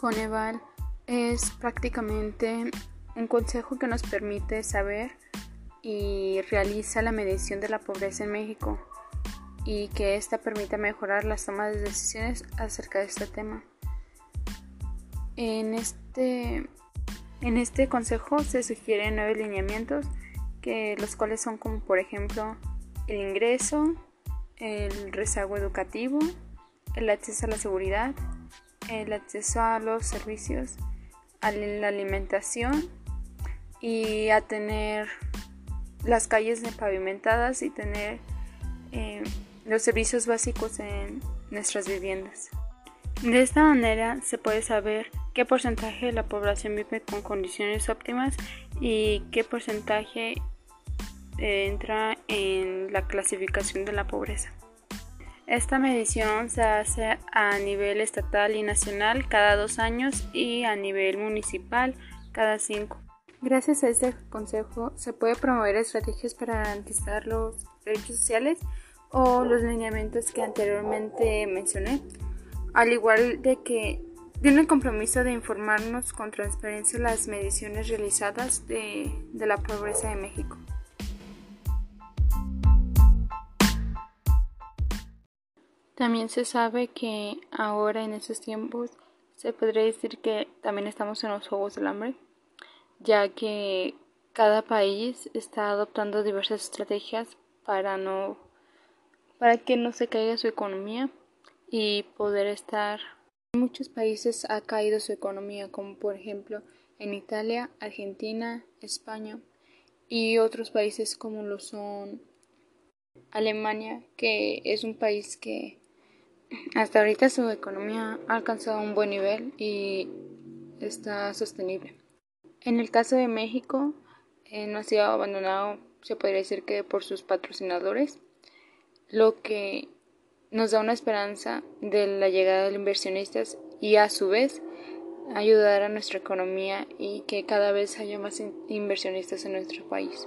Coneval es prácticamente un consejo que nos permite saber y realiza la medición de la pobreza en México y que ésta permita mejorar las tomas de decisiones acerca de este tema. En este, en este consejo se sugieren nueve lineamientos, que, los cuales son como por ejemplo el ingreso, el rezago educativo, el acceso a la seguridad, el acceso a los servicios, a la alimentación y a tener las calles pavimentadas y tener eh, los servicios básicos en nuestras viviendas. De esta manera se puede saber qué porcentaje de la población vive con condiciones óptimas y qué porcentaje eh, entra en la clasificación de la pobreza. Esta medición se hace a nivel estatal y nacional cada dos años y a nivel municipal cada cinco. Gracias a este consejo se puede promover estrategias para garantizar los derechos sociales o los lineamientos que anteriormente mencioné, al igual de que tiene el compromiso de informarnos con transparencia las mediciones realizadas de, de la pobreza de México. También se sabe que ahora en estos tiempos se podría decir que también estamos en los Juegos del Hambre ya que cada país está adoptando diversas estrategias para no para que no se caiga su economía y poder estar. En muchos países ha caído su economía como por ejemplo en Italia, Argentina, España y otros países como lo son Alemania, que es un país que hasta ahorita su economía ha alcanzado un buen nivel y está sostenible. En el caso de México, eh, no ha sido abandonado, se podría decir que por sus patrocinadores, lo que nos da una esperanza de la llegada de inversionistas y a su vez ayudar a nuestra economía y que cada vez haya más inversionistas en nuestro país.